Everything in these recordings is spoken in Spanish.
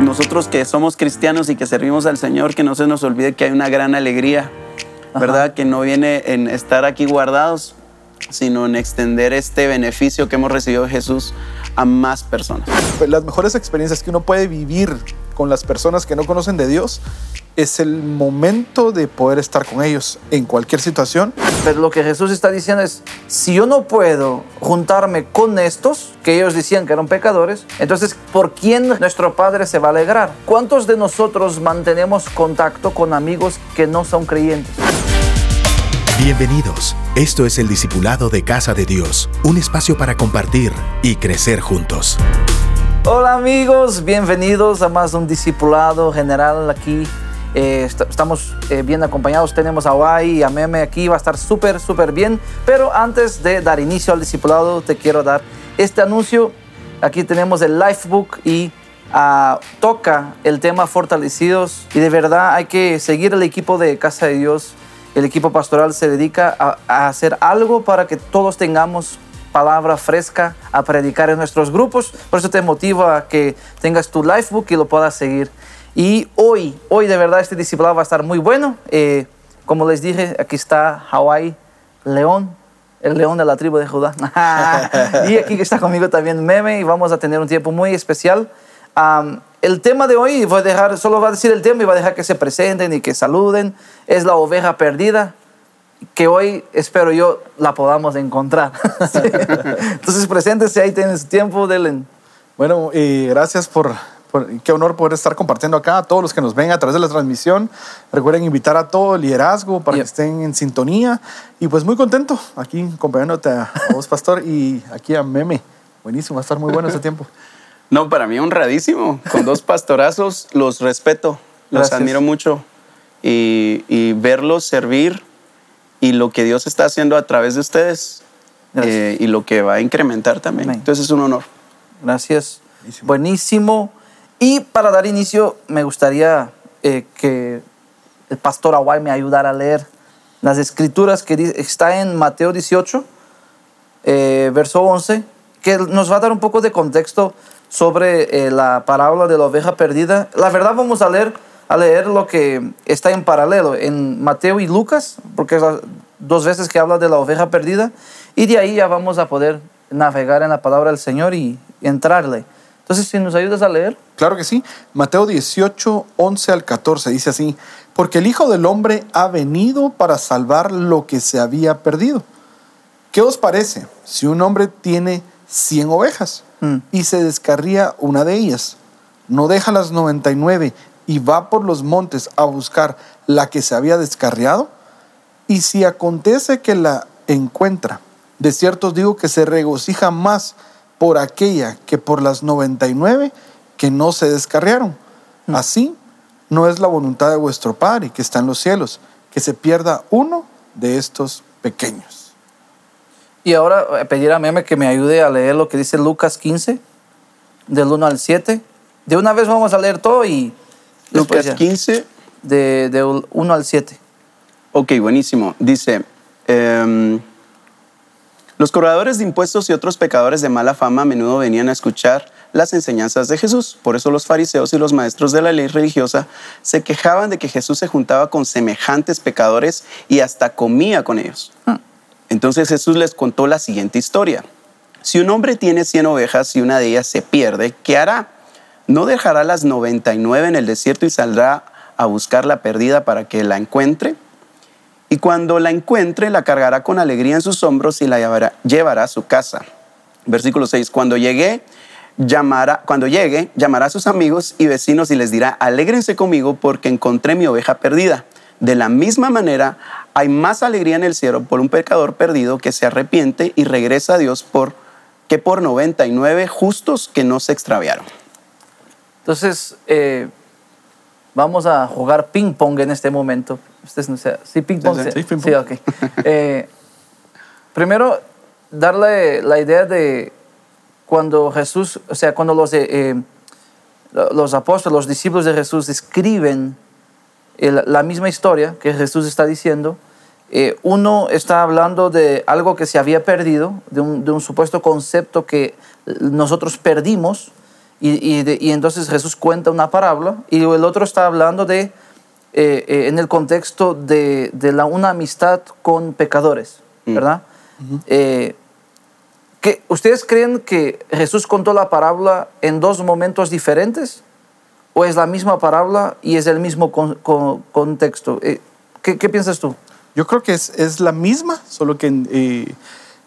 nosotros que somos cristianos y que servimos al Señor, que no se nos olvide que hay una gran alegría, ¿verdad? Que no viene en estar aquí guardados, sino en extender este beneficio que hemos recibido de Jesús a más personas. Pues las mejores experiencias que uno puede vivir con las personas que no conocen de Dios es el momento de poder estar con ellos en cualquier situación. Pero lo que Jesús está diciendo es, si yo no puedo juntarme con estos, que ellos decían que eran pecadores, entonces, ¿por quién nuestro Padre se va a alegrar? ¿Cuántos de nosotros mantenemos contacto con amigos que no son creyentes? Bienvenidos. Esto es el Discipulado de Casa de Dios, un espacio para compartir y crecer juntos. Hola amigos, bienvenidos a más un Discipulado General aquí eh, estamos eh, bien acompañados. Tenemos a Wai y a Meme aquí. Va a estar súper, súper bien. Pero antes de dar inicio al discipulado, te quiero dar este anuncio. Aquí tenemos el Lifebook y uh, toca el tema fortalecidos. Y de verdad hay que seguir el equipo de Casa de Dios. El equipo pastoral se dedica a, a hacer algo para que todos tengamos palabra fresca a predicar en nuestros grupos. Por eso te motivo a que tengas tu Lifebook y lo puedas seguir. Y hoy, hoy de verdad este discipulado va a estar muy bueno. Eh, como les dije, aquí está Hawái León, el león de la tribu de Judá. y aquí está conmigo también Meme y vamos a tener un tiempo muy especial. el tema de hoy, voy a dejar, solo va a decir el tema y va a dejar que se presenten y que saluden, es la oveja perdida, que hoy espero yo la podamos encontrar. Entonces, preséntese, ahí tienes tiempo, Delen. Bueno, y gracias por qué honor poder estar compartiendo acá a todos los que nos ven a través de la transmisión. Recuerden invitar a todo el liderazgo para que estén en sintonía. Y pues muy contento aquí acompañándote a, vos, Pastor, y aquí a Meme. Buenísimo, va a estar muy bueno ese tiempo. No, para mí honradísimo. Con dos pastorazos los respeto, los admiro mucho. Y, verlos servir y lo que Dios está haciendo a través de ustedes eh, y lo que va a incrementar también. Entonces es un honor. Gracias. Buenísimo. Y para dar inicio, me gustaría eh, que el pastor Aguay me ayudara a leer las escrituras que está en Mateo 18, eh, verso 11, que nos va a dar un poco de contexto sobre eh, la parábola de la oveja perdida. La verdad vamos a leer, a leer lo que está en paralelo en Mateo y Lucas, porque es dos veces que habla de la oveja perdida, y de ahí ya vamos a poder navegar en la palabra del Señor y entrarle. Entonces, si nos ayudas a leer. Claro que sí. Mateo 18, 11 al 14 dice así, porque el Hijo del Hombre ha venido para salvar lo que se había perdido. ¿Qué os parece si un hombre tiene 100 ovejas mm. y se descarría una de ellas? ¿No deja las 99 y va por los montes a buscar la que se había descarriado? Y si acontece que la encuentra, de cierto os digo que se regocija más por aquella que por las 99 que no se descarriaron. Mm. Así no es la voluntad de vuestro Padre que está en los cielos, que se pierda uno de estos pequeños. Y ahora eh, pedir a Meme que me ayude a leer lo que dice Lucas 15, del 1 al 7. De una vez vamos a leer todo y... Lucas 15. De, de 1 al 7. Ok, buenísimo. Dice... Em, los cobradores de impuestos y otros pecadores de mala fama a menudo venían a escuchar las enseñanzas de Jesús. Por eso los fariseos y los maestros de la ley religiosa se quejaban de que Jesús se juntaba con semejantes pecadores y hasta comía con ellos. Ah. Entonces Jesús les contó la siguiente historia. Si un hombre tiene 100 ovejas y una de ellas se pierde, ¿qué hará? ¿No dejará las 99 en el desierto y saldrá a buscar la perdida para que la encuentre? Y cuando la encuentre la cargará con alegría en sus hombros y la llevará, a su casa. Versículo 6, cuando llegue, llamará, cuando llegue, llamará a sus amigos y vecinos y les dirá, alégrense conmigo porque encontré mi oveja perdida. De la misma manera, hay más alegría en el cielo por un pecador perdido que se arrepiente y regresa a Dios por, que por 99 justos que no se extraviaron. Entonces, eh, vamos a jugar ping pong en este momento. Ustedes no sí, ping pong. Sí, ping pong. sí eh, primero, darle la idea de cuando Jesús, o sea, cuando los, eh, eh, los apóstoles, los discípulos de Jesús escriben la misma historia que Jesús está diciendo, uno está hablando de algo que se había perdido, de un, de un supuesto concepto que nosotros perdimos, Y, y de- y entonces Jesús cuenta una parábola y el otro está hablando de, eh, eh, en el contexto de, de la, una amistad con pecadores, ¿verdad? Eh, ¿qué- ¿Ustedes creen que Jesús contó la parábola en dos momentos diferentes? ¿O es la misma parábola y es el mismo con- con- contexto? ¿qué, qué piensas tú? Yo creo que es, es la misma, solo que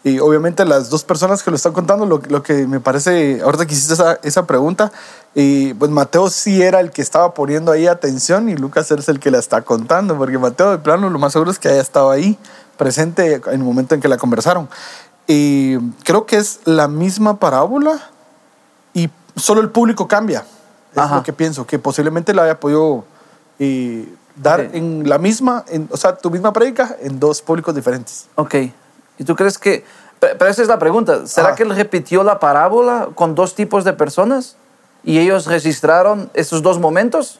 y obviamente las dos personas que lo están contando, lo, lo que me parece, ahorita que hiciste esa, esa pregunta, y pues Mateo sí era el que estaba poniendo ahí atención y Lucas es el que la está contando, porque Mateo de plano lo más seguro es que haya estado ahí presente en el momento en que la conversaron. Y creo que es la misma parábola y solo el público cambia. Es Ajá. lo que pienso, que posiblemente la haya podido eh, dar Ok. en la misma, en- o sea, tu misma prédica en dos públicos diferentes. Ok. ¿Y tú crees que... Pero, esa es la pregunta. ¿Será Ah. que él repitió la parábola con dos tipos de personas y ellos registraron esos dos momentos?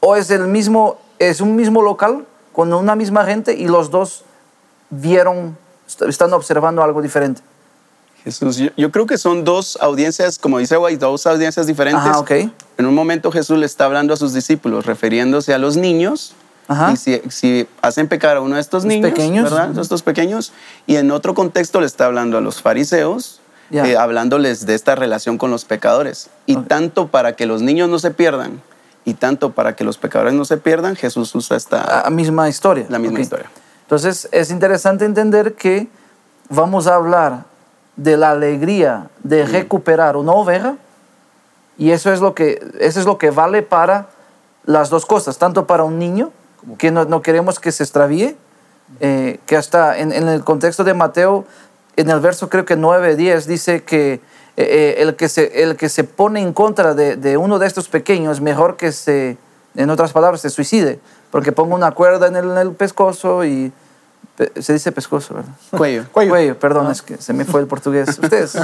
¿O es el mismo, es un mismo local con una misma gente y los dos vieron, est- están observando algo diferente? Jesús, yo, yo creo que son dos audiencias, como dice White, dos audiencias diferentes. Ajá, ok. En un momento Jesús le está hablando a sus discípulos, refiriéndose a los niños. Ajá. Y si, si hacen pecar a uno de estos niños, pequeños. ¿verdad? Estos pequeños. Y en otro contexto le está hablando a los fariseos, Ya. eh, hablándoles de esta relación con los pecadores. Y Ok. tanto para que los niños no se pierdan y tanto para que los pecadores no se pierdan, Jesús usa esta, La misma historia. la misma Ok. historia. Entonces es interesante entender que vamos a hablar de la alegría de recuperar una oveja y eso es lo que, eso es lo que vale para las dos cosas, tanto para un niño, que no, no queremos que se extravíe, eh, que hasta en, en el contexto de Mateo, en el verso creo que 9, 10, dice que eh, eh, el, que se, el que se pone en contra de, de uno de estos pequeños, mejor que se, en otras palabras, se suicide, porque ponga una cuerda en el, en el pescozo y... Se dice pescozo, ¿verdad? Cuello. Cuello. perdón, es que se me fue el portugués. Ustedes.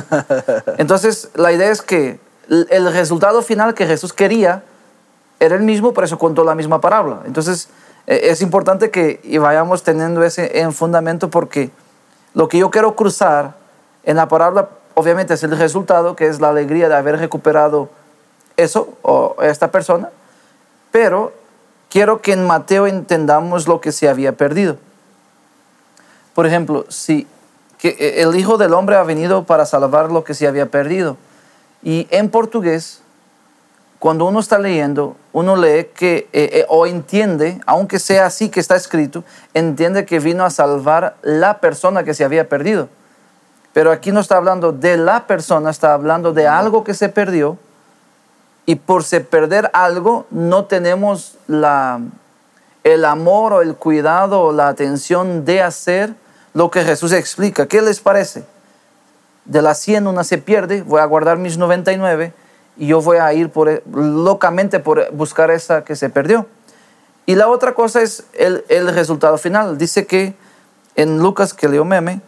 Entonces, la idea es que el resultado final que Jesús quería era el mismo, por eso contó la misma parábola. Entonces, es importante que vayamos teniendo ese en fundamento porque lo que yo quiero cruzar en la parábola, obviamente, es el resultado, que es la alegría de haber recuperado eso o esta persona, pero quiero que en Mateo entendamos lo que se había perdido. Por ejemplo, si que eh, el Hijo del Hombre ha venido para salvar lo que se había perdido. Y en portugués, cuando uno está leyendo, uno lee que, eh, eh, o entiende, aunque sea así que está escrito, entiende que vino a salvar la persona que se había perdido. Pero aquí no está hablando de la persona, está hablando de algo que se perdió. Y por se perder algo, no tenemos la, el amor o el cuidado o la atención de hacer lo que Jesús explica. ¿Qué les parece? De las 100 una se pierde, voy a guardar mis 99 y yo voy a ir por, locamente por buscar esa que se perdió. Y la otra cosa es el, el resultado final. Dice que en Lucas, que leo meme,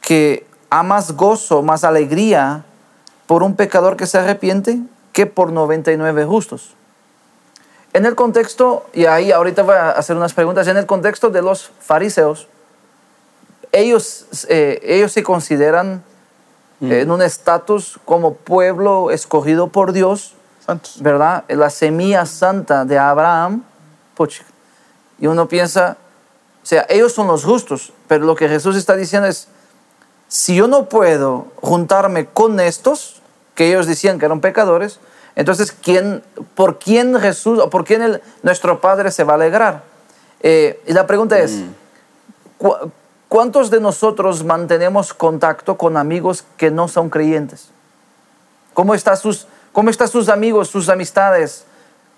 que hay más gozo, más alegría por un pecador que se arrepiente que por 99 justos. En el contexto, y ahí ahorita voy a hacer unas preguntas, en el contexto de los fariseos, ellos, eh, ellos se consideran eh, en un estatus como pueblo escogido por Dios, Santos. ¿verdad? La semilla santa de Abraham. puch, Y uno piensa, o sea, ellos son los justos, pero lo que Jesús está diciendo es, si yo no puedo juntarme con estos, que ellos decían que eran pecadores, entonces, ¿quién, ¿por quién Jesús o por quién el- nuestro Padre se va a alegrar? Eh, y la pregunta es, ¿cu- ¿cuántos de nosotros mantenemos contacto con amigos que no son creyentes? ¿Cómo están sus, cómo están sus amigos, sus amistades?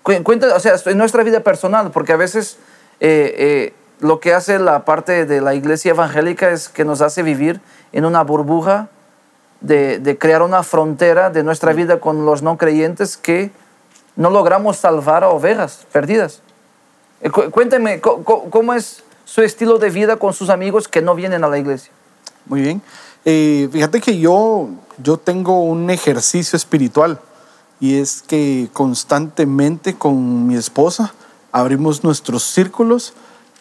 Cu- Cuenta, o sea, en nuestra vida personal, porque a veces eh, eh, lo que hace la parte de la iglesia evangélica es que nos hace vivir en una burbuja de, de crear una frontera de nuestra vida con los no creyentes que no logramos salvar a ovejas perdidas. Eh, cu- Cuénteme, ¿cómo es su estilo de vida con sus amigos que no vienen a la iglesia? Muy bien. Eh, fíjate que yo, yo tengo un ejercicio espiritual y es que constantemente con mi esposa abrimos nuestros círculos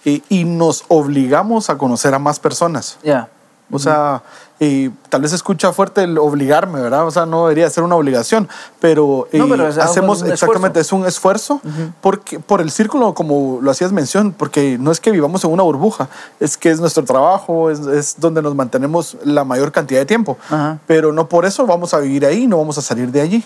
eh, y nos obligamos a conocer a más personas. Ya. O sea, y tal vez escucha fuerte el obligarme, ¿verdad? O sea, no debería ser una obligación, pero, No, pero hacemos exactamente, es un esfuerzo porque, por el círculo, como lo hacías mención, porque no es que vivamos en una burbuja, es que es nuestro trabajo, es, es donde nos mantenemos la mayor cantidad de tiempo, pero no por eso vamos a vivir ahí, no vamos a salir de allí.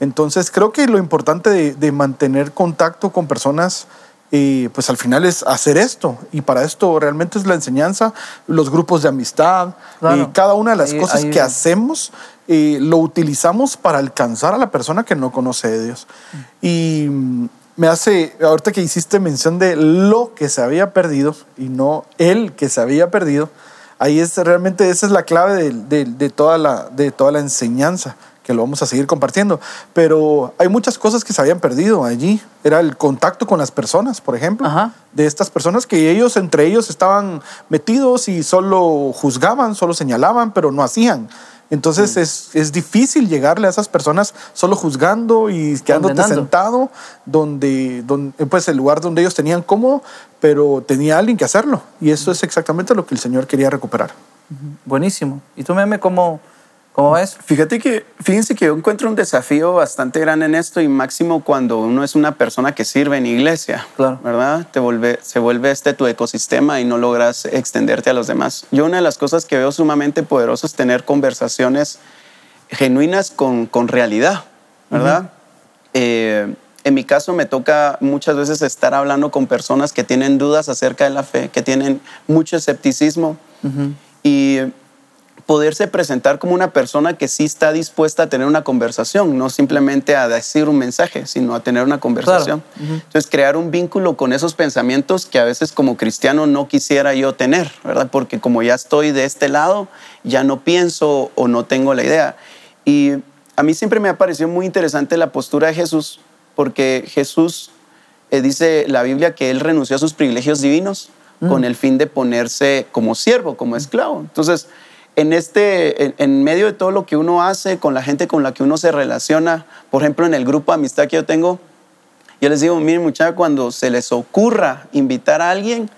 Entonces creo que lo importante de, de mantener contacto con personas, eh, pues al final es hacer esto. Y para esto realmente es la enseñanza, los grupos de amistad, Claro. eh, cada una de las Ahí- cosas ahí- que hacemos eh, lo utilizamos para alcanzar a la persona que no conoce de Dios. Y mm, me hace, ahorita que hiciste mención de lo que se había perdido y no el que se había perdido, ahí es realmente esa es la clave de, de- de toda, la, de toda la enseñanza que lo vamos a seguir compartiendo. Pero hay muchas cosas que se habían perdido allí. Era el contacto con las personas, por ejemplo, Ajá. de estas personas que ellos entre ellos estaban metidos y solo juzgaban, solo señalaban, pero no hacían. Entonces es, es difícil llegarle a esas personas solo juzgando y quedándote Condenando. sentado donde, donde, pues el lugar donde ellos tenían cómodo, pero tenía alguien que hacerlo. Y eso es exactamente lo que el Señor quería recuperar. Buenísimo. ¿Y tú, Meme, cómo, cómo ves? Fíjate que, fíjense que yo encuentro un desafío bastante grande en esto y máximo cuando uno es una persona que sirve en iglesia, Claro. ¿verdad? Te vuelve, se vuelve este tu ecosistema y no logras extenderte a los demás. Yo una de las cosas que veo sumamente poderoso es tener conversaciones genuinas con, con realidad, ¿verdad? Eh, en mi caso me toca muchas veces estar hablando con personas que tienen dudas acerca de la fe, que tienen mucho escepticismo y poderse presentar como una persona que sí está dispuesta a tener una conversación, no simplemente a decir un mensaje, sino a tener una conversación. Entonces, crear un vínculo con esos pensamientos que a veces como cristiano no quisiera yo tener, ¿verdad? Porque como ya estoy de este lado, ya no pienso o no tengo la idea. Y a mí siempre me ha parecido muy interesante la postura de Jesús, porque Jesús eh, dice la Biblia que él renunció a sus privilegios divinos con el fin de ponerse como siervo, como esclavo. Entonces, en, este, en, en medio de todo lo que uno hace, con la gente con la que uno se relaciona, por ejemplo, en el grupo de amistad que yo tengo, yo les digo, miren muchachos, cuando se les ocurra invitar a alguien,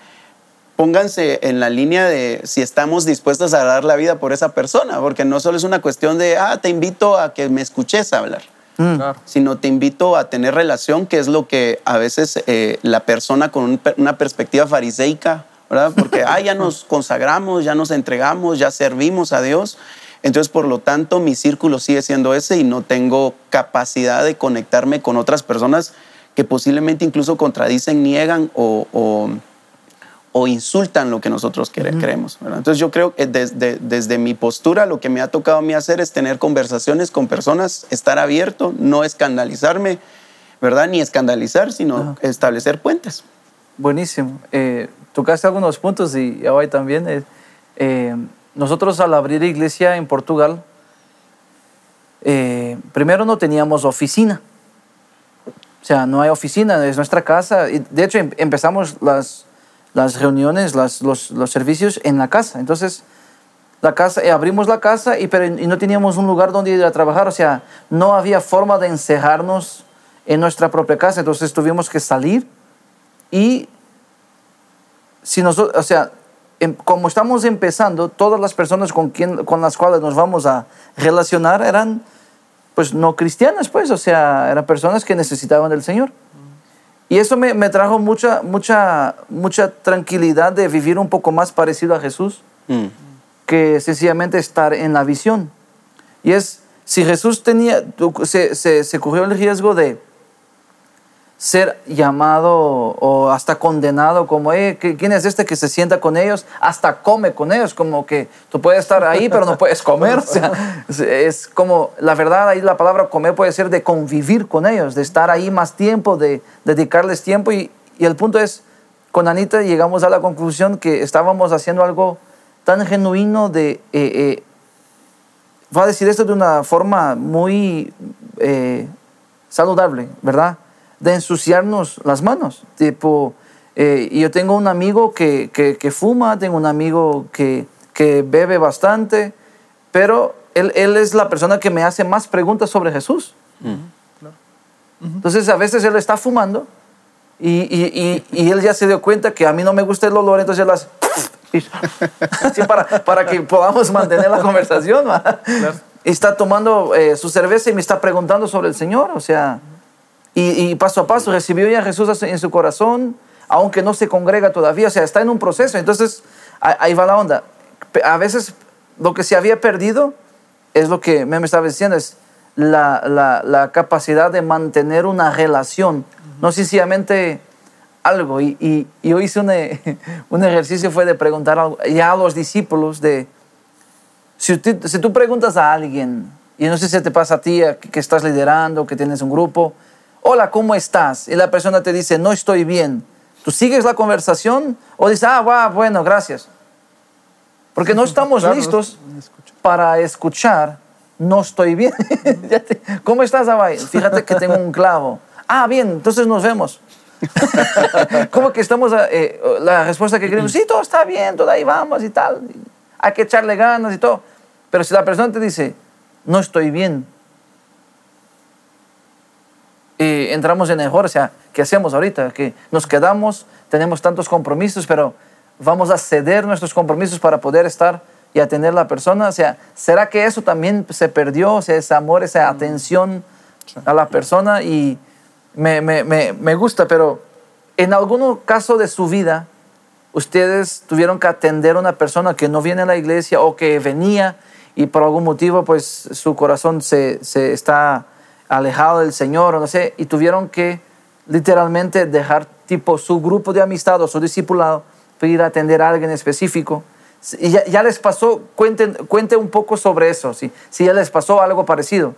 pónganse en la línea de si estamos dispuestos a dar la vida por esa persona, porque no solo es una cuestión de, ah, te invito a que me escuches hablar Claro. sino te invito a tener relación, que es lo que a veces eh, la persona con un una perspectiva fariseica, ¿verdad? Porque, ah, ya nos consagramos, ya nos entregamos, ya servimos a Dios. Entonces, por lo tanto, mi círculo sigue siendo ese y no tengo capacidad de conectarme con otras personas que posiblemente incluso contradicen, niegan o, o- o insultan lo que nosotros quere- creemos. ¿verdad? Entonces yo creo que desde, desde mi postura lo que me ha tocado a mí hacer es tener conversaciones con personas, estar abierto, no escandalizarme, ¿verdad? Ni escandalizar, sino establecer puentes. Buenísimo. Eh, tocaste algunos puntos y hoy también. eh, eh, nosotros al abrir iglesia en Portugal, eh, primero no teníamos oficina. O sea, no hay oficina, es nuestra casa. De hecho, em- empezamos las, las reuniones, los, los servicios en la casa. Entonces, la casa, abrimos la casa y, pero, y no teníamos un lugar donde ir a trabajar. O sea, no había forma de encerrarnos en nuestra propia casa. Entonces, tuvimos que salir y si nosotros, o sea, em- como estamos empezando, todas las personas con, quien, con las cuales nos vamos a relacionar eran, pues, no cristianas, pues, o sea, eran personas que necesitaban del Señor. Y eso me, me trajo mucha, mucha, mucha tranquilidad de vivir un poco más parecido a Jesús Mm. que sencillamente estar en la visión. Y es, si Jesús tenía, se, se, se corrió el riesgo de ser llamado o hasta condenado como, eh, ¿qui- ¿quién es este que se sienta con ellos? Hasta come con ellos, como que tú puedes estar ahí pero no puedes comer. O sea, es, como, la verdad ahí la palabra comer puede ser de convivir con ellos, de estar ahí más tiempo, de dedicarles tiempo. Y, y el punto es, con Anita llegamos a la conclusión que estábamos haciendo algo tan genuino de... eh, eh, voy a decir esto de una forma muy eh, saludable, ¿verdad? De ensuciarnos las manos. Tipo, eh, y yo tengo un amigo que, que- que fuma, tengo un amigo que, que bebe bastante, pero él, él es la persona que me hace más preguntas sobre Jesús. Entonces a veces él está fumando y, y- y- y él ya se dio cuenta que a mí no me gusta el olor, entonces él hace... Y- así para, para que podamos mantener la conversación. Y Está tomando eh, su cerveza y me está preguntando sobre el Señor. O sea, y, y paso a paso recibió ya a Jesús en su corazón, aunque no se congrega todavía. O sea, está en un proceso. Entonces, ahí va la onda. A veces lo que se había perdido es lo que me estaba diciendo, es la, la- la capacidad de mantener una relación, no sencillamente algo. Y, y- y yo hice un, eh, un ejercicio, fue de preguntar algo- ya a los discípulos de, si, tú- si tú preguntas a alguien, y no sé si te pasa a ti, que estás liderando, que tienes un grupo, hola, ¿cómo estás? Y la persona te dice, no estoy bien. ¿Tú sigues la conversación o dices, ah, va, bueno, gracias? Porque no estamos Claro, listos para escuchar, no estoy bien. ¿Cómo estás, Abay? Fíjate que tengo un clavo. Ah, bien, entonces nos vemos. ¿Cómo que estamos, eh, la respuesta que queremos, sí, todo está bien, todo ahí vamos y tal. Hay que echarle ganas y todo. Pero si la persona te dice, no estoy bien, y entramos en error, o sea, ¿qué hacemos ahorita? Que nos quedamos, tenemos tantos compromisos, pero vamos a ceder nuestros compromisos para poder estar y atender a la persona. O sea, ¿será que eso también se perdió? O sea, ese amor, esa atención a la persona y me, me, me, me gusta, pero en algún caso de su vida, ustedes tuvieron que atender a una persona que no viene a la iglesia o que venía y por algún motivo pues su corazón se, se está alejado del Señor no sé, y tuvieron que literalmente dejar tipo su grupo de amistad o su discipulado para ir a atender a alguien específico. Y ya, ya les pasó, cuenten, cuente un poco sobre eso, si, si ya les pasó algo parecido.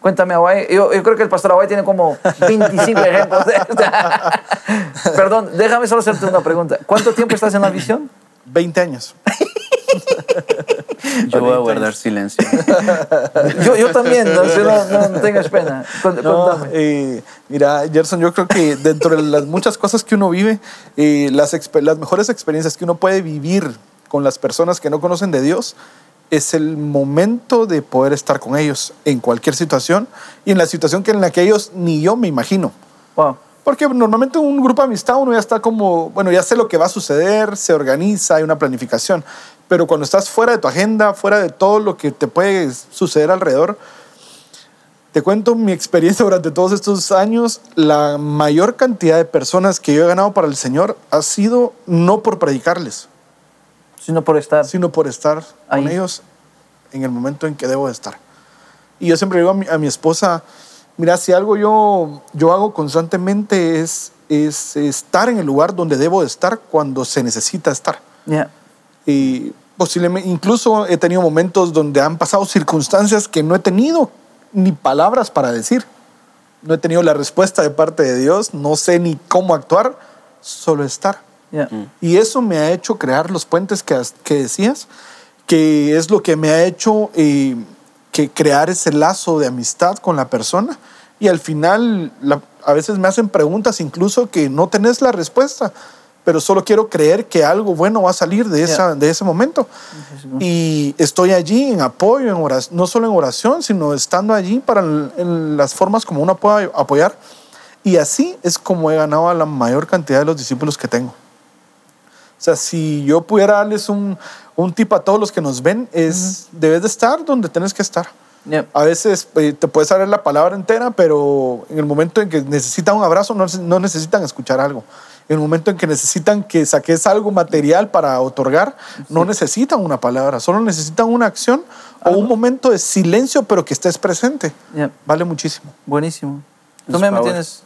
Cuéntame, Aguay. Yo, yo creo que el pastor Aguay tiene como 25 ejemplos de Perdón, déjame solo hacerte una pregunta. ¿Cuánto tiempo estás en la visión? 20 años. Yo voy a guardar silencio. Yo, yo también, no, no, no, tengas pena. No, eh, mira, Gerson, yo creo que dentro de las muchas cosas que uno vive, eh, las, las mejores experiencias que uno puede vivir con las personas que no conocen de Dios es el momento de poder estar con ellos en cualquier situación y en la situación que en la que ellos ni yo me imagino. Wow. Porque normalmente un grupo de amistad uno ya está como, bueno, ya sé lo que va a suceder, se organiza, hay una planificación. Pero cuando estás fuera de tu agenda, fuera de todo lo que te puede suceder alrededor, te cuento mi experiencia durante todos estos años. La mayor cantidad de personas que yo he ganado para el Señor ha sido no por predicarles, Sino por estar. sino por estar Ahí. con ellos en el momento en que debo de estar. Y yo siempre digo a mi, a mi esposa, mira, si algo yo, yo hago constantemente es, es estar en el lugar donde debo de estar cuando se necesita estar. Yeah. Y posiblemente, incluso he tenido momentos donde han pasado circunstancias que no he tenido ni palabras para decir. No he tenido la respuesta de parte de Dios, no sé ni cómo actuar, solo estar. Yeah. Y eso me ha hecho crear los puentes que, que decías, que es lo que me ha hecho eh, que crear ese lazo de amistad con la persona. Y al final, la- a veces me hacen preguntas incluso que no tenés la respuesta, pero solo quiero creer que algo bueno va a salir de, esa, de ese momento. Y estoy allí en apoyo, en oración, no solo en oración, sino estando allí para en las formas como uno pueda apoyar. Y así es como he ganado a la mayor cantidad de los discípulos que tengo. O sea, si yo pudiera darles un, un tip a todos los que nos ven, es debes de estar donde tienes que estar. Yeah. A veces eh, te puedes saber la palabra entera, pero en el momento en que necesitan un abrazo, no, no necesitan escuchar algo. En el momento en que necesitan que saques algo material para otorgar, no necesitan una palabra, solo necesitan una acción o un momento de silencio, pero que estés presente. Yeah. Vale muchísimo. Buenísimo. ¿Tú power. tienes,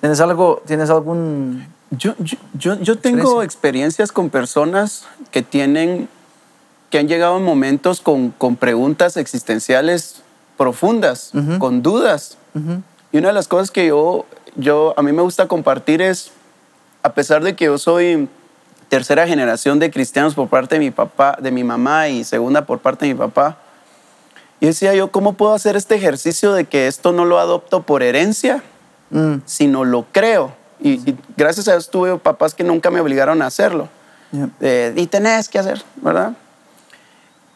tienes algo, tienes algún... Yo, yo, yo, yo tengo Experiencia. experiencias con personas que tienen, que han llegado en momentos con, con preguntas existenciales profundas, Ujú. con dudas. Ujú. Y una de las cosas que yo, yo, a mí me gusta compartir es, a pesar de que yo soy tercera generación de cristianos por parte de mi papá, de mi mamá y segunda por parte de mi papá, y decía yo, ¿cómo puedo hacer este ejercicio de que esto no lo adopto por herencia, Mm. sino lo creo? Y, y gracias a Dios tuve papás que nunca me obligaron a hacerlo. Yeah. Eh, y tenés que hacer, ¿verdad?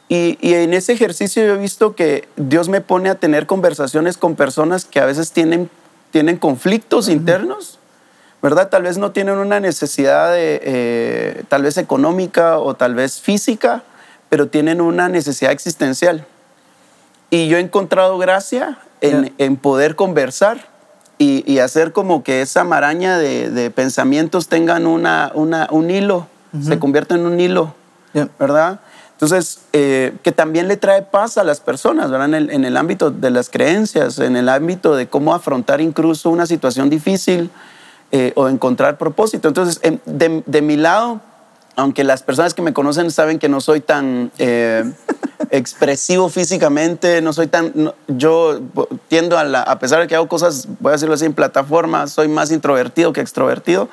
Y, y en ese ejercicio yo he visto que Dios me pone a tener conversaciones con personas que a veces tienen, tienen conflictos internos, ¿verdad? Tal vez no tienen una necesidad de, eh, tal vez económica o tal vez física, pero tienen una necesidad existencial. Y yo he encontrado gracia en, en poder conversar y, y hacer como que esa maraña de, de pensamientos tengan una, una- un hilo, se convierta en un hilo. ¿verdad? Entonces, eh, que también le trae paz a las personas, ¿verdad? En el, en el ámbito de las creencias, en el ámbito de cómo afrontar incluso una situación difícil eh, o encontrar propósito. Entonces, em, de, de mi lado, aunque las personas que me conocen saben que no soy tan eh, expresivo físicamente, no soy tan, no- yo tiendo a, la- a pesar de que hago cosas, voy a decirlo así, en plataforma, soy más introvertido que extrovertido.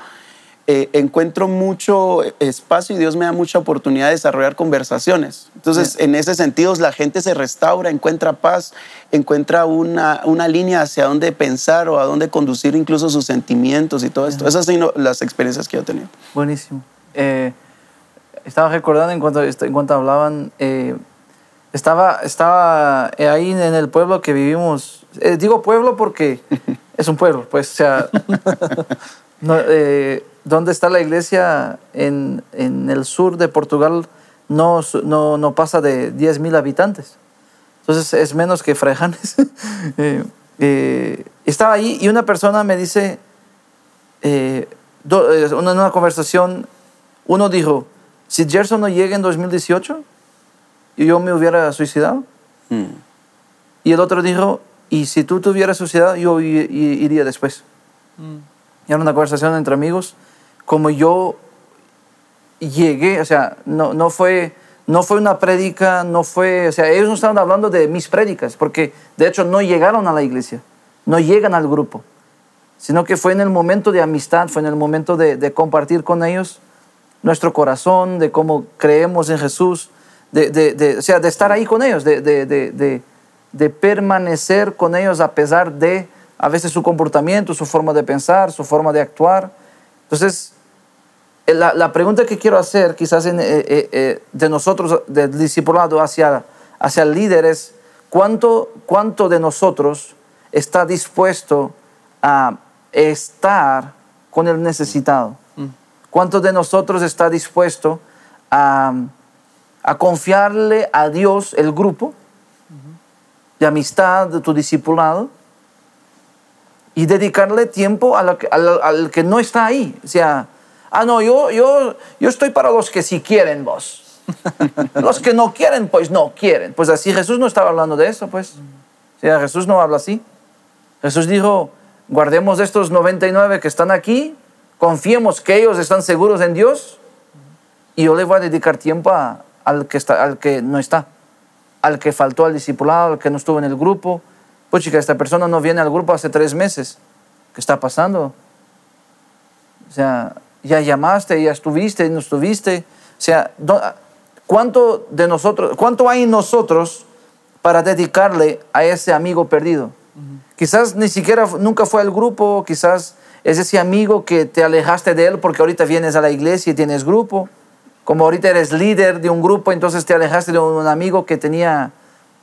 Eh, encuentro mucho espacio y Dios me da mucha oportunidad de desarrollar conversaciones. Entonces, en ese sentido, la gente se restaura, encuentra paz, encuentra una, una línea hacia dónde pensar o a dónde conducir incluso sus sentimientos y todo esto. Esas son las experiencias que yo he tenido. Buenísimo. Eh, estaba recordando en cuanto, en cuanto hablaban, eh, estaba, estaba eh, ahí en el pueblo que vivimos. Eh, digo pueblo porque es un pueblo, pues, o sea, no, eh, donde está la iglesia en, en el sur de Portugal no, no, no pasa de 10.000 habitantes. Entonces es menos que Fraijanes. Eh, eh, estaba ahí y una persona me dice, eh, do- eh, una- en una conversación, uno dijo, si Gerson no llega en 2018, yo me hubiera suicidado. Mm. Y el otro dijo, y si tú te hubieras suicidado, yo iría después. Y era una conversación entre amigos. Como yo llegué, o sea, no, no, fue, no fue una prédica, no fue, o sea, ellos no estaban hablando de mis prédicas, porque de hecho no llegaron a la iglesia, no llegan al grupo, sino que fue en el momento de amistad, fue en el momento de, de compartir con ellos nuestro corazón, de cómo creemos en Jesús, de, de- de- o sea, de estar ahí con ellos, de, permanecer con ellos a pesar de a veces su comportamiento, su forma de pensar, su forma de actuar. Entonces, la, la pregunta que quiero hacer quizás en, eh, eh, eh, de nosotros, del discipulado hacia, hacia el líder es, ¿cuánto, ¿cuánto de nosotros está dispuesto a estar con el necesitado? ¿Cuánto de nosotros está dispuesto a, a confiarle a Dios el grupo de amistad, de tu discipulado? y dedicarle tiempo a lo que- al, al que no está ahí. O sea, ah, no, yo, yo, yo estoy para los que sí quieren vos. los que no quieren, pues no quieren. Pues así Jesús no estaba hablando de eso, pues. O sea, Jesús no habla así. Jesús dijo, guardemos estos 99 que están aquí, confiemos que ellos están seguros en Dios y yo le voy a dedicar tiempo a- al, que está, al que no está, al que faltó al discipulado, al que no estuvo en el grupo. Pues chica, esta persona no viene al grupo hace tres meses. ¿Qué está pasando? O sea, ya llamaste, ya estuviste, no estuviste. O sea, ¿cuánto de nosotros, cuánto hay en nosotros para dedicarle a ese amigo perdido? Quizás ni siquiera nunca fue al grupo, quizás es ese amigo que te alejaste de él porque ahorita vienes a la iglesia y tienes grupo. Como ahorita eres líder de un grupo, entonces te alejaste de un amigo que tenía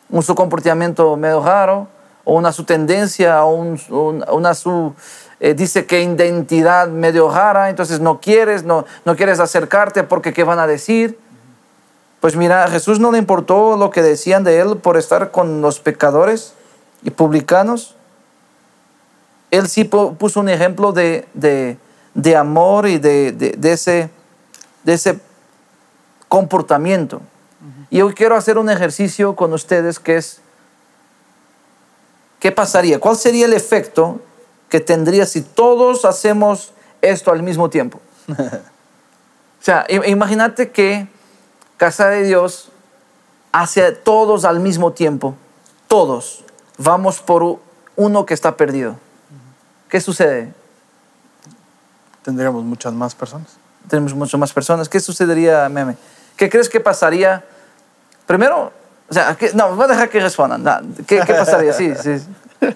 un su comportamiento medio raro, o una su tendencia, o un- un- una su, eh, dice que identidad medio rara, entonces no quieres, no, no quieres acercarte porque qué van a decir. Pues mira, a Jesús no le importó lo que decían de él por estar con los pecadores y publicanos. Él sí pu- puso un ejemplo de, de- de amor y de- de ese, de ese comportamiento. Y hoy quiero hacer un ejercicio con ustedes que es, ¿qué pasaría? ¿Cuál sería el efecto que tendría si todos hacemos esto al mismo tiempo? o sea, imagínate que Casa de Dios hace todos al mismo tiempo, todos vamos por uno que está perdido. ¿Qué sucede? Tendríamos muchas más personas. tenemos mucho más personas. ¿Qué sucedería, Meme? ¿Qué crees que pasaría? Primero, o sea, ¿qué- no, voy a dejar que respondan. ¿Qué, qué pasaría? Sí, sí.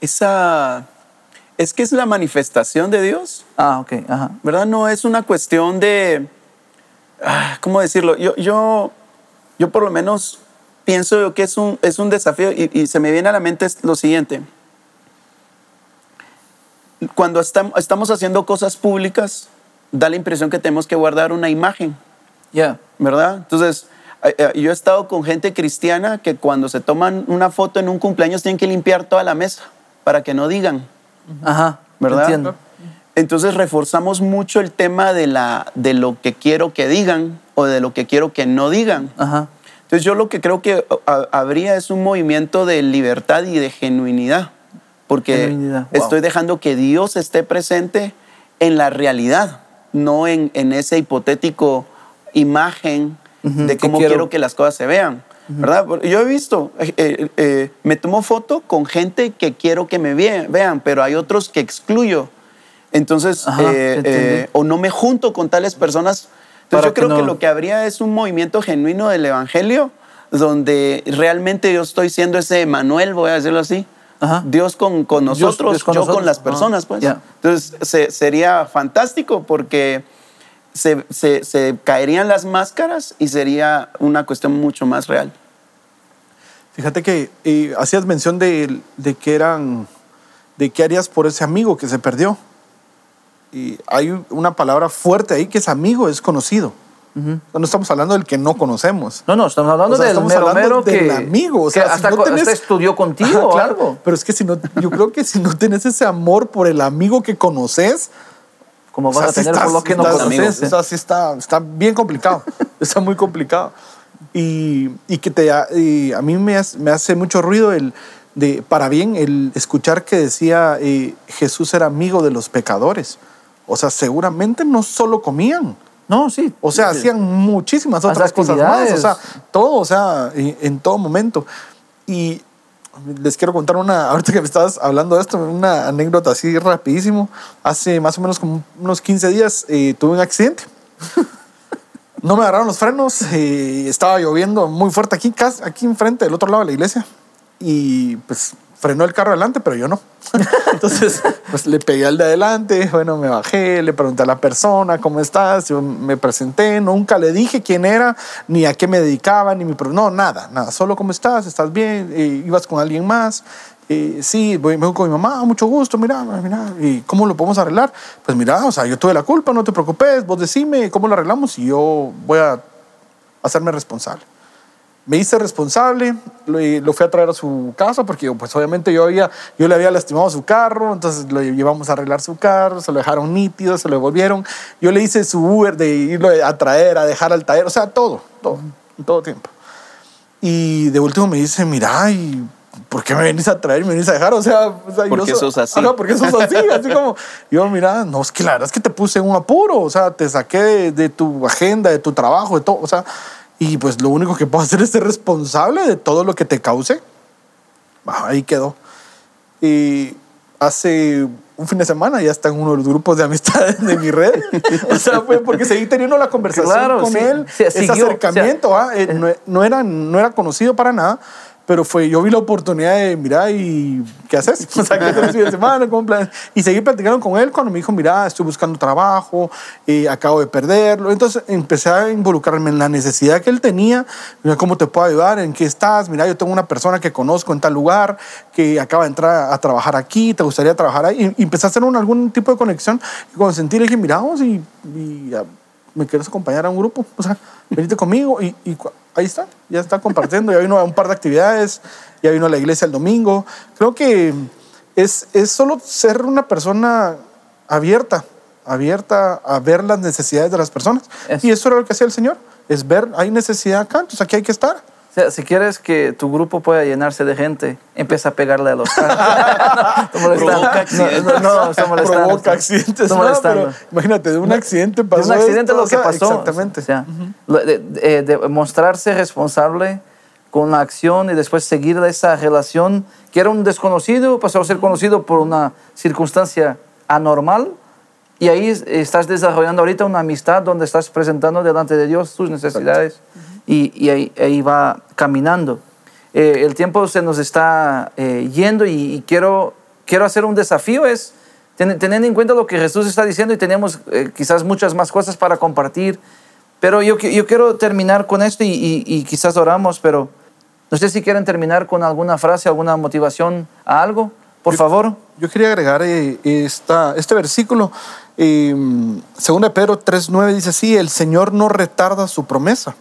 Esa, es que es la manifestación de Dios. Ah, ok, ajá. ¿verdad? No es una cuestión de, ah, ¿cómo decirlo? Yo, yo, yo por lo menos pienso yo que es un, es un desafío y, y se me viene a la mente lo siguiente. cuando estam- estamos haciendo cosas públicas, da la impresión que tenemos que guardar una imagen, Ya. ¿verdad? Entonces, eh, eh, yo he estado con gente cristiana que cuando se toman una foto en un cumpleaños tienen que limpiar toda la mesa para que no digan, Ajá. ¿verdad? Entiendo. Entonces reforzamos mucho el tema de, la, de lo que quiero que digan o de lo que quiero que no digan. Ajá. Entonces yo lo que creo que a- habría es un movimiento de libertad y de genuinidad, porque Genuinidad, wow. estoy dejando que Dios esté presente en la realidad, no en, en ese hipotético imagen Ujú, de que cómo quiero- quiero, que las cosas se vean. ¿verdad? Porque Yo he visto, eh, eh, eh, me tomo foto con gente que quiero que me ve- vean, pero hay otros que excluyo. Entonces, Ajá, eh, eh, o no me junto con tales personas. Entonces Para yo creo que que, no- lo que habría es un movimiento genuino del Evangelio, donde realmente yo estoy siendo ese Manuel, voy a decirlo así. Ajá. Dios con, con Dios- nosotros, Dios con yo nosotros. con las Ajá. personas, pues. Ya. Entonces se- sería fantástico porque se, se- se caerían las máscaras y sería una cuestión mucho más real. Fíjate que eh, hacías mención de, de que eran, de qué harías por ese amigo que se perdió. Y hay una palabra fuerte ahí que es amigo, es conocido. No estamos hablando del que no conocemos. No, no, estamos hablando O sea, del estamos mero hablando mero del que, amigo, o que si hasta, no tenés- hasta estudió contigo Ajá, o claro, algo. Pero es que si no, yo creo que si no tenés ese amor por el amigo que conoces, Como o vas sea, a tener estás- por lo que no estás- conoces. o sea, sí está, está bien complicado. está muy complicado. Y, y que te, y a mí me hace, me hace mucho ruido el de para bien el escuchar que decía eh, Jesús era amigo de los pecadores. O sea, seguramente no solo comían. No, sí. O sea, Sí. hacían muchísimas otras cosas más. O sea, todo, o sea, en, en todo momento. Y les quiero contar una, ahorita que me estabas hablando de esto, una anécdota así rapidísimo. Hace más o menos como unos 15 días eh, tuve un accidente. No me agarraron los frenos, eh, estaba lloviendo muy fuerte aquí, aquí enfrente, del otro lado de la iglesia. Y pues frenó el carro adelante, pero yo no. Entonces, pues le pegué al de adelante, bueno, me bajé, le pregunté a la persona, ¿cómo estás? Yo me presenté, nunca le dije quién era, ni a qué me dedicaba, ni mi... No, nada, nada, solo ¿cómo estás? ¿Estás bien? Eh, ¿Ibas con alguien más? Eh, sí, me voy con mi mamá, mucho gusto, mira, mira, ¿y cómo lo podemos arreglar? Pues mira, o sea, yo tuve la culpa, no te preocupes, vos decime cómo lo arreglamos y yo voy a hacerme responsable. Me hice responsable, lo, lo fui a traer a su casa porque pues obviamente yo, había, yo le había lastimado su carro, entonces lo llevamos a arreglar su carro, se lo dejaron nítido, se lo devolvieron. Yo le hice su Uber de irlo a traer, a dejar al taller, o sea, todo, todo, en todo tiempo. Y de último me dice, mira, ¿y por qué me venís a traer me venís a dejar? O sea, o sea, yo Porque so- sos así. Ajá, porque sos así, así como, yo, mira, no, es que la verdad es que te puse en un apuro, o sea, te saqué de, de tu agenda, de tu trabajo, de todo, o sea, y pues lo único que puedo hacer es ser responsable de todo lo que te cause. Ah, ahí quedó. Y hace un fin de semana ya está en uno de los grupos de amistades de mi red. o sea, fue porque seguí teniendo la conversación Claro, con sí. él, ese siguió, acercamiento. o sea, ah, eh, no, no era, no era conocido para nada, pero fue, yo vi la oportunidad de, mira, ¿y qué haces? O sea, ¿qué haces el de semana? ¿Cómo planeas? Y seguí platicando con él cuando me dijo, mira, estoy buscando trabajo, eh, acabo de perderlo. Entonces empecé a involucrarme en la necesidad que él tenía, mira, ¿cómo te puedo ayudar? ¿En qué estás? Mira, yo tengo una persona que conozco en tal lugar, que acaba de entrar a trabajar aquí, ¿te gustaría trabajar ahí? Y empecé a hacer un- algún tipo de conexión. Y cuando sentí, le dije, mira, vamos y, y, me quieres acompañar a un grupo, o sea, venite conmigo y, y ahí está, ya está compartiendo, ya vino a un par de actividades, ya vino a la iglesia el domingo. Creo que es, es solo ser una persona abierta, abierta a ver las necesidades de las personas. Es- Y eso era lo que hacía el Señor, es ver, hay necesidad acá, entonces aquí hay que estar. O sea, si quieres que tu grupo pueda llenarse de gente, empieza a pegarle a los carros. no. Provoca No, accidentes. no, no, molestando. Provoca accidentes. No, pero imagínate, de un accidente pasó De un accidente esto, lo que pasó. Exactamente. O sea, lo- de, de- de mostrarse responsable con la acción y después seguir esa relación que era un desconocido, pasó a ser conocido por una circunstancia anormal. Y ahí es- estás desarrollando ahorita una amistad donde estás presentando delante de Dios tus necesidades y, y ahí, ahí va caminando. Eh, el tiempo se nos está eh, yendo y, y quiero, quiero hacer un desafío, es ten- teniendo en cuenta lo que Jesús está diciendo y tenemos eh, quizás muchas más cosas para compartir, pero yo, yo quiero terminar con esto y, y- quizás oramos, pero no sé si quieren terminar con alguna frase, alguna motivación a algo, por favor. yo quería agregar eh, esta, este versículo. Eh, según Pedro 3.9 dice así, el Señor no retarda su promesa.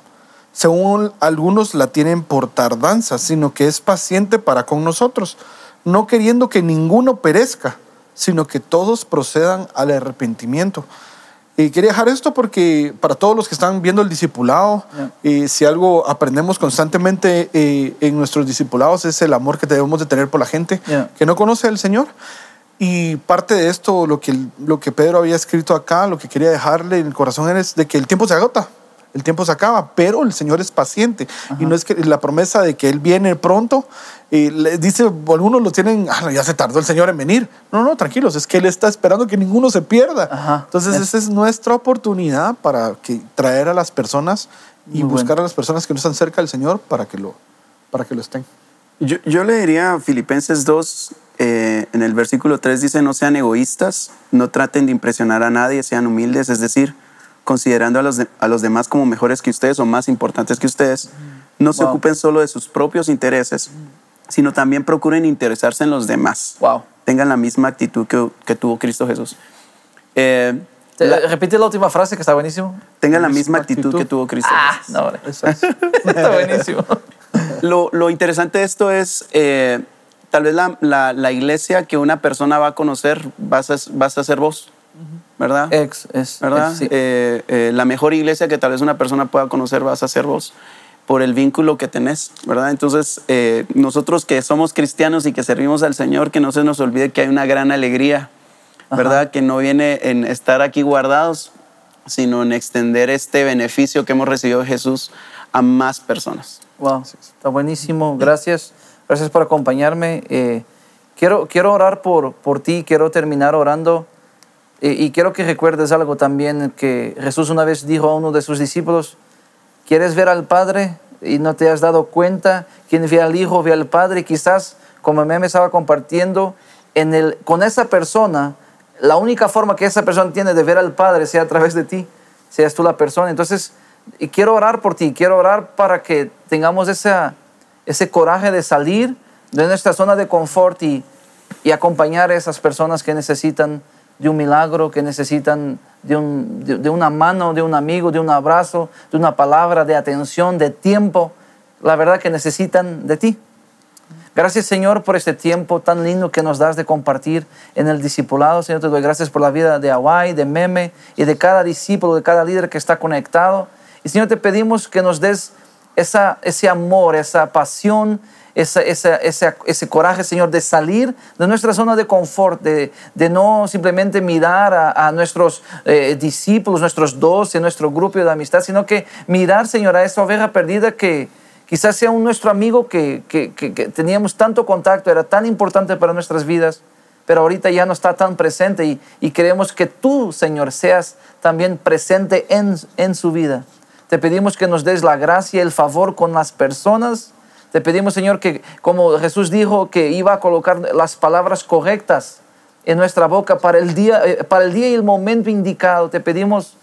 Según algunos la tienen por tardanza, sino que es paciente para con nosotros, no queriendo que ninguno perezca, sino que todos procedan al arrepentimiento. Y quería dejar esto porque para todos los que están viendo el discipulado, eh, si algo aprendemos constantemente eh, en nuestros discipulados es el amor que debemos de tener por la gente Yeah. que no conoce al Señor. Y parte de esto, lo que, lo que Pedro había escrito acá, lo que quería dejarle en el corazón es de que el tiempo se agota, el tiempo se acaba, pero el Señor es paciente. Y no es que la promesa de que Él viene pronto, eh, le dice, algunos lo tienen, "Ah, ya se tardó el Señor en venir. No, no, tranquilos, es que Él está esperando que ninguno se pierda. Ajá. Entonces, esa es nuestra oportunidad para que, traer a las personas y Muy buscar bueno. a las personas que no están cerca del Señor para que lo, para que lo estén. Yo, yo le diría a Filipenses 2, eh, en el versículo 3 dice, no sean egoístas, no traten de impresionar a nadie, sean humildes, es decir, considerando a los, de- a los demás como mejores que ustedes o más importantes que ustedes, no se ocupen solo de sus propios intereses, sino también procuren interesarse en los demás. Wow. Tengan la misma actitud que, que tuvo Cristo Jesús. Eh, la- repite la última frase que está buenísimo. tengan la misma actitud, actitud. que tuvo Cristo Ah, Jesús. no, hombre. está buenísimo. Lo, lo interesante de esto es, eh, tal vez la, la- la iglesia que una persona va a conocer vas a, vas a ser vos, ¿verdad? Ex, es, ¿verdad? sí. Eh, eh, la mejor iglesia que tal vez una persona pueda conocer vas a ser vos por el vínculo que tenés, ¿verdad? Entonces, eh, nosotros que somos cristianos y que servimos al Señor, que no se nos olvide que hay una gran alegría, ¿verdad? Que no viene en estar aquí guardados, sino en extender este beneficio que hemos recibido de Jesús a más personas. Wow, está buenísimo. Gracias. Gracias por acompañarme. Quiero, quiero orar por, por ti, quiero terminar orando. Y quiero que recuerdes algo también que Jesús una vez dijo a uno de sus discípulos, ¿quieres ver al Padre y no te has dado cuenta? Quien ve al Hijo ve al Padre. Quizás, como me estaba compartiendo, en el, con esa persona, la única forma que esa persona tiene de ver al Padre sea a través de ti, seas tú la persona. Entonces, y quiero orar por ti, quiero orar para que tengamos esa, ese coraje de salir de nuestra zona de confort y, y acompañar a esas personas que necesitan de un milagro, que necesitan de, un- de- una mano, de un amigo, de un abrazo, de una palabra, de atención, de tiempo. La verdad que necesitan de ti. Gracias Señor por este tiempo tan lindo que nos das de compartir en el discipulado. Señor, te doy gracias por la vida de Hawaii, de Meme y de cada discípulo, de cada líder que está conectado. Y Señor, te pedimos que nos des esa, ese amor, esa pasión, ese, coraje, Señor, de salir de nuestra zona de confort, de, no simplemente mirar a, nuestros eh, discípulos, nuestros doce, nuestro grupo de amistad, sino que mirar, Señor, a esa oveja perdida que, Quizás sea un nuestro amigo que, que- que- teníamos tanto contacto, era tan importante para nuestras vidas, pero ahorita ya no está tan presente y, y queremos que tú, Señor, seas también presente en, en su vida. Te pedimos que nos des la gracia el favor con las personas. Te pedimos, Señor, que como Jesús dijo que iba a colocar las palabras correctas en nuestra boca para el día, eh, para el día y el momento indicado, te pedimos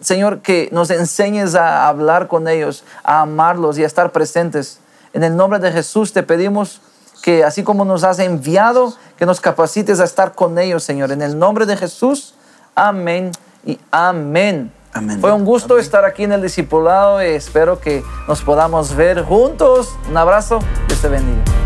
Señor, que nos enseñes a hablar con ellos, a amarlos y a estar presentes. En el nombre de Jesús te pedimos que así como nos has enviado, que nos capacites a estar con ellos, Señor. En el nombre de Jesús, amén y amén. Amén. Fue un gusto estar aquí en el discipulado y espero que nos podamos ver juntos. Un abrazo, Dios te bendiga.